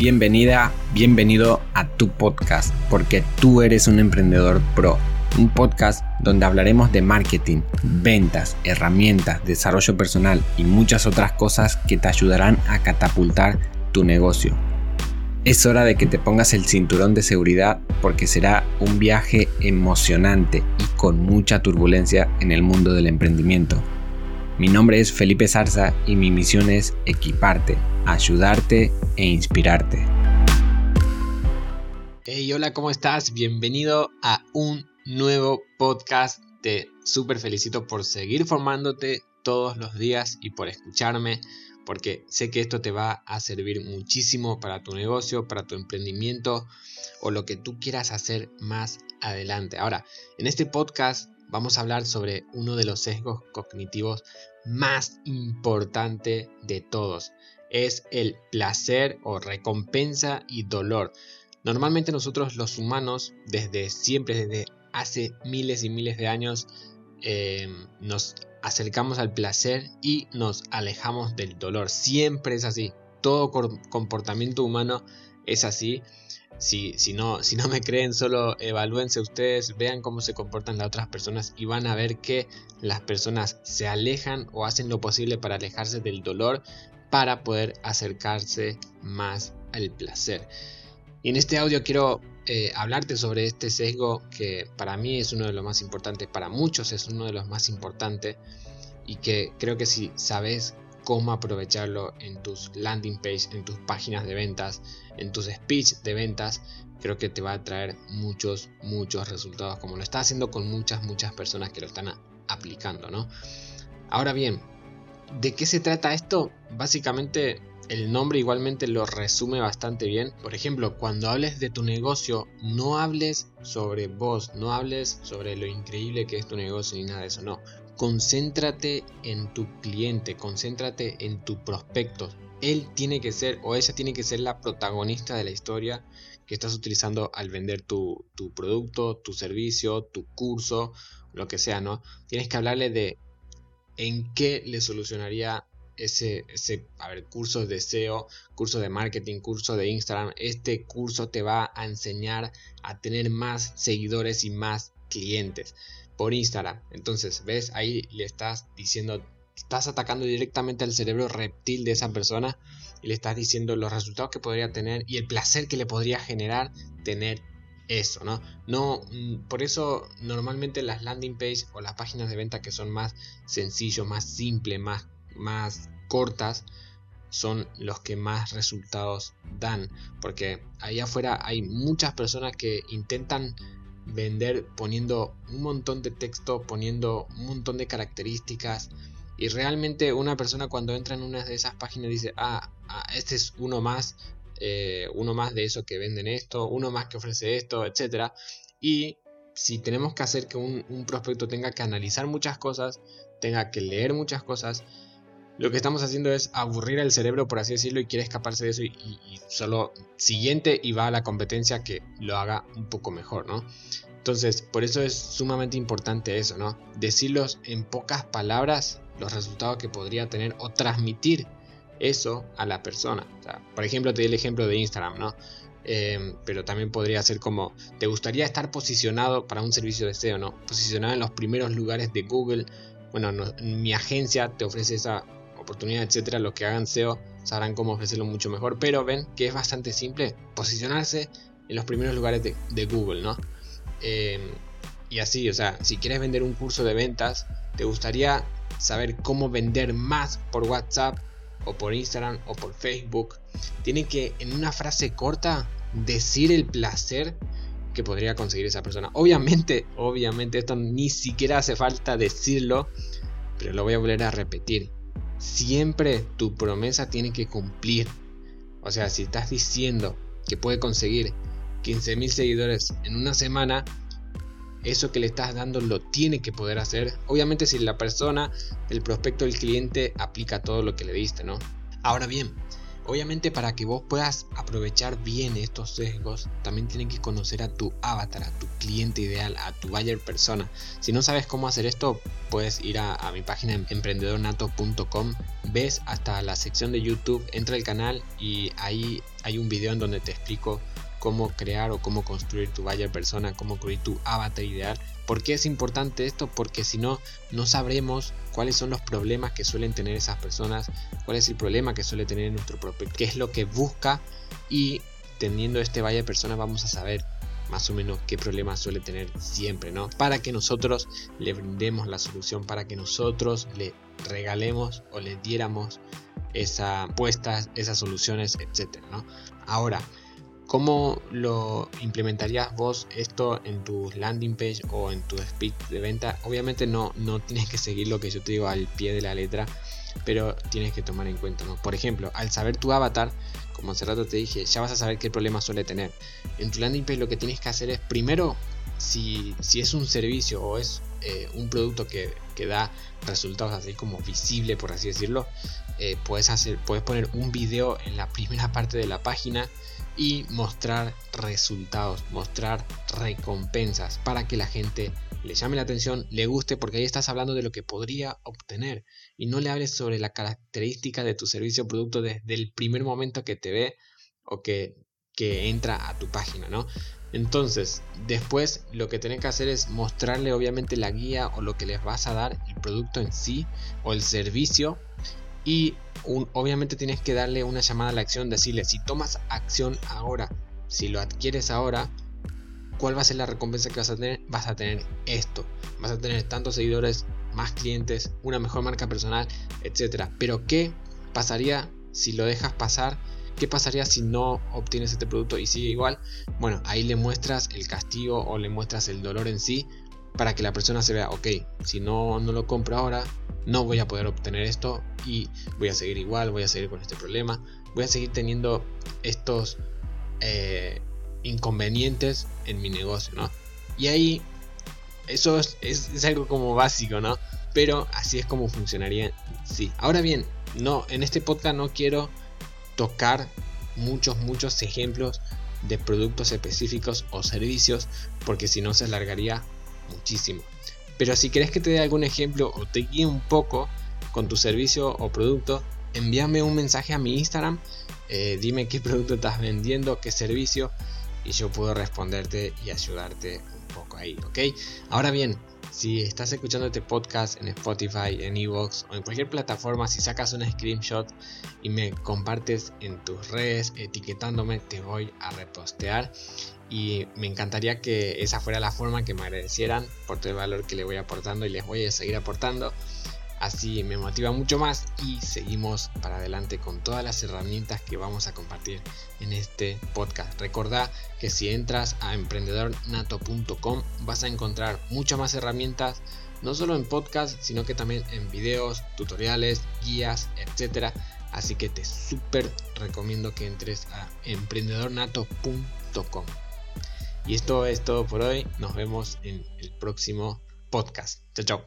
Bienvenida, bienvenido a tu podcast, porque tú eres un emprendedor pro. Un podcast donde hablaremos de marketing, ventas, herramientas, desarrollo personal y muchas otras cosas que te ayudarán a catapultar tu negocio. Es hora de que te pongas el cinturón de seguridad porque será un viaje emocionante y con mucha turbulencia en el mundo del emprendimiento. Mi nombre es Felipe Zarza y mi misión es equiparte, ayudarte e inspirarte. Hey, hola, ¿cómo estás? Bienvenido a un nuevo podcast. Te súper felicito por seguir formándote todos los días y por escucharme, porque sé que esto te va a servir muchísimo para tu negocio, para tu emprendimiento o lo que tú quieras hacer más adelante. Ahora, en este podcast vamos a hablar sobre uno de los sesgos cognitivos más importante de todos. Es el placer o recompensa y dolor. Normalmente nosotros los humanos, desde siempre, desde hace miles y miles de años, em, nos acercamos al placer y nos alejamos del dolor. Siempre es así. Todo comportamiento humano es así. Si, si, no, si no me creen, solo evalúense ustedes, vean cómo se comportan las otras personas y van a ver que las personas se alejan o hacen lo posible para alejarse del dolor para poder acercarse más al placer. Y en este audio quiero eh, hablarte sobre este sesgo que para mí es uno de los más importantes, para muchos es uno de los más importantes y que creo que si sabes cómo aprovecharlo en tus landing page, en tus páginas de ventas, en tus speech de ventas, creo que te va a traer muchos, muchos resultados, como lo está haciendo con muchas, muchas personas que lo están aplicando, ¿no? Ahora bien, ¿de qué se trata esto? Básicamente el nombre igualmente lo resume bastante bien. Por ejemplo, cuando hables de tu negocio, no hables sobre vos, no hables sobre lo increíble que es tu negocio ni nada de eso, no concéntrate en tu cliente, concéntrate en tu prospecto. Él tiene que ser o ella tiene que ser la protagonista de la historia que estás utilizando al vender tu, producto, tu servicio, tu curso, lo que sea, ¿no? Tienes que hablarle de en qué le solucionaría ese, ese a ver, curso de SEO, curso de marketing, curso de Instagram. Este curso te va a enseñar a tener más seguidores y más clientes por Instagram. Entonces, ¿ves? Ahí le estás diciendo, estás atacando directamente al cerebro reptil de esa persona y le estás diciendo los resultados que podría tener y el placer que le podría generar tener eso, ¿no? No, mm, por eso normalmente las landing page o las páginas de venta que son más sencillos, más simples, más, más cortas, son los que más resultados dan. Porque ahí afuera hay muchas personas que intentan vender poniendo un montón de texto, poniendo un montón de características. Y realmente una persona cuando entra en una de esas páginas dice, ah, ah este es uno más, eh, uno más de eso que venden esto, uno más que ofrece esto, etc. Y si tenemos que hacer que un, prospecto tenga que analizar muchas cosas, tenga que leer muchas cosas, lo que estamos haciendo es aburrir al cerebro, por así decirlo, y quiere escaparse de eso y, solo siguiente y va a la competencia que lo haga un poco mejor, ¿no? Entonces, por eso es sumamente importante eso, ¿no? Decirlos en pocas palabras los resultados que podría tener o transmitir eso a la persona. por ejemplo, te di el ejemplo de Instagram, ¿no? Em, pero también podría ser como, ¿te gustaría estar posicionado para un servicio de SEO, ¿no? Posicionado en los primeros lugares de Google. Bueno, mi agencia te ofrece esa oportunidad, etcétera. Los que hagan SEO sabrán cómo ofrecerlo mucho mejor. Pero ven que es bastante simple posicionarse en los primeros lugares de, Google, ¿no? Em, y así, o sea, si quieres vender un curso de ventas, te gustaría saber cómo vender más por WhatsApp o por Instagram o por Facebook. Tiene que en una frase corta decir el placer que podría conseguir esa persona. Obviamente, obviamente esto ni siquiera hace falta decirlo, pero lo voy a volver a repetir. Siempre tu promesa tiene que cumplir. O sea, si estás diciendo que puede conseguir 15.000 seguidores en una semana, eso que le estás dando lo tiene que poder hacer. Obviamente si la persona, el prospecto, el cliente aplica todo lo que le diste, ¿no? Ahora bien, Obviamente para que vos puedas aprovechar bien estos sesgos, también tienes que conocer a tu avatar, a tu cliente ideal, a tu buyer persona. Si no sabes cómo hacer esto, puedes ir a, mi página emprendedornato.com, ves hasta la sección de YouTube, entra al canal y ahí hay un video en donde te explico cómo crear o cómo construir tu buyer persona, cómo construir tu avatar ideal. ¿Por qué es importante esto? Porque si no, no sabremos cuáles son los problemas que suelen tener esas personas, cuál es el problema que suele tener nuestro propio, qué es lo que busca y teniendo este buyer persona vamos a saber más o menos qué problema suele tener siempre, ¿no? Para que nosotros le brindemos la solución, para que nosotros le regalemos o le diéramos esa puestas, esas soluciones, etcétera, ¿no? Ahora, ¿Cómo lo implementarías vos esto en tu landing page o en tu speed de venta? Obviamente no, no tienes que seguir lo que yo te digo al pie de la letra, pero tienes que tomar en cuenta. ¿no? Por ejemplo, al saber tu avatar, como hace rato te dije, ya vas a saber qué problema suele tener. En tu landing page lo que tienes que hacer es primero, si, si es un servicio o es eh, un producto que, que, da resultados así como visible, por así decirlo, eh, puedes, hacer, puedes poner un video en la primera parte de la página y mostrar resultados, mostrar recompensas para que la gente le llame la atención, le guste, porque ahí estás hablando de lo que podría obtener y no le hables sobre la característica de tu servicio o producto desde el primer momento que te ve o que, que entra a tu página, ¿no? Entonces, después lo que tenés que hacer es mostrarle obviamente la guía o lo que les vas a dar, el producto en sí o el servicio y obviamente tienes que darle una llamada a la acción, decirle si tomas acción ahora, si lo adquieres ahora, ¿cuál va a ser la recompensa que vas a tener? Vas a tener esto, vas a tener tantos seguidores, más clientes, una mejor marca personal, etcétera. Pero ¿qué pasaría si lo dejas pasar? ¿Qué pasaría si no obtienes este producto y sigue igual? Bueno, ahí le muestras el castigo o le muestras el dolor en sí para que la persona se vea, ok, si no, no lo compro ahora, no voy a poder obtener esto y voy a seguir igual, voy a seguir con este problema, voy a seguir teniendo estos eh, inconvenientes en mi negocio, ¿no? Y ahí eso es, es, algo como básico, ¿no? Pero así es como funcionaría, sí. Ahora bien, no, en este podcast no quiero tocar muchos, muchos ejemplos de productos específicos o servicios, porque si no se alargaría muchísimo. Pero si querés que te dé algún ejemplo o te guíe un poco con tu servicio o producto, envíame un mensaje a mi Instagram, eh, dime qué producto estás vendiendo, qué servicio, y yo puedo responderte y ayudarte un poco ahí, ¿ok? Ahora bien, si estás escuchando este podcast en Spotify, en Evox o en cualquier plataforma, si sacas un screenshot y me compartes en tus redes etiquetándome, te voy a repostear y me encantaría que esa fuera la forma que me agradecieran por todo el valor que le voy aportando y les voy a seguir aportando. Así me motiva mucho más y seguimos para adelante con todas las herramientas que vamos a compartir en este podcast. Recordá que si entras a emprendedornato.com vas a encontrar muchas más herramientas, no solo en podcast, sino que también en videos, tutoriales, guías, etc. Así que te súper recomiendo que entres a emprendedornato.com. Y esto es todo por hoy. Nos vemos en el próximo podcast. Chao, chao.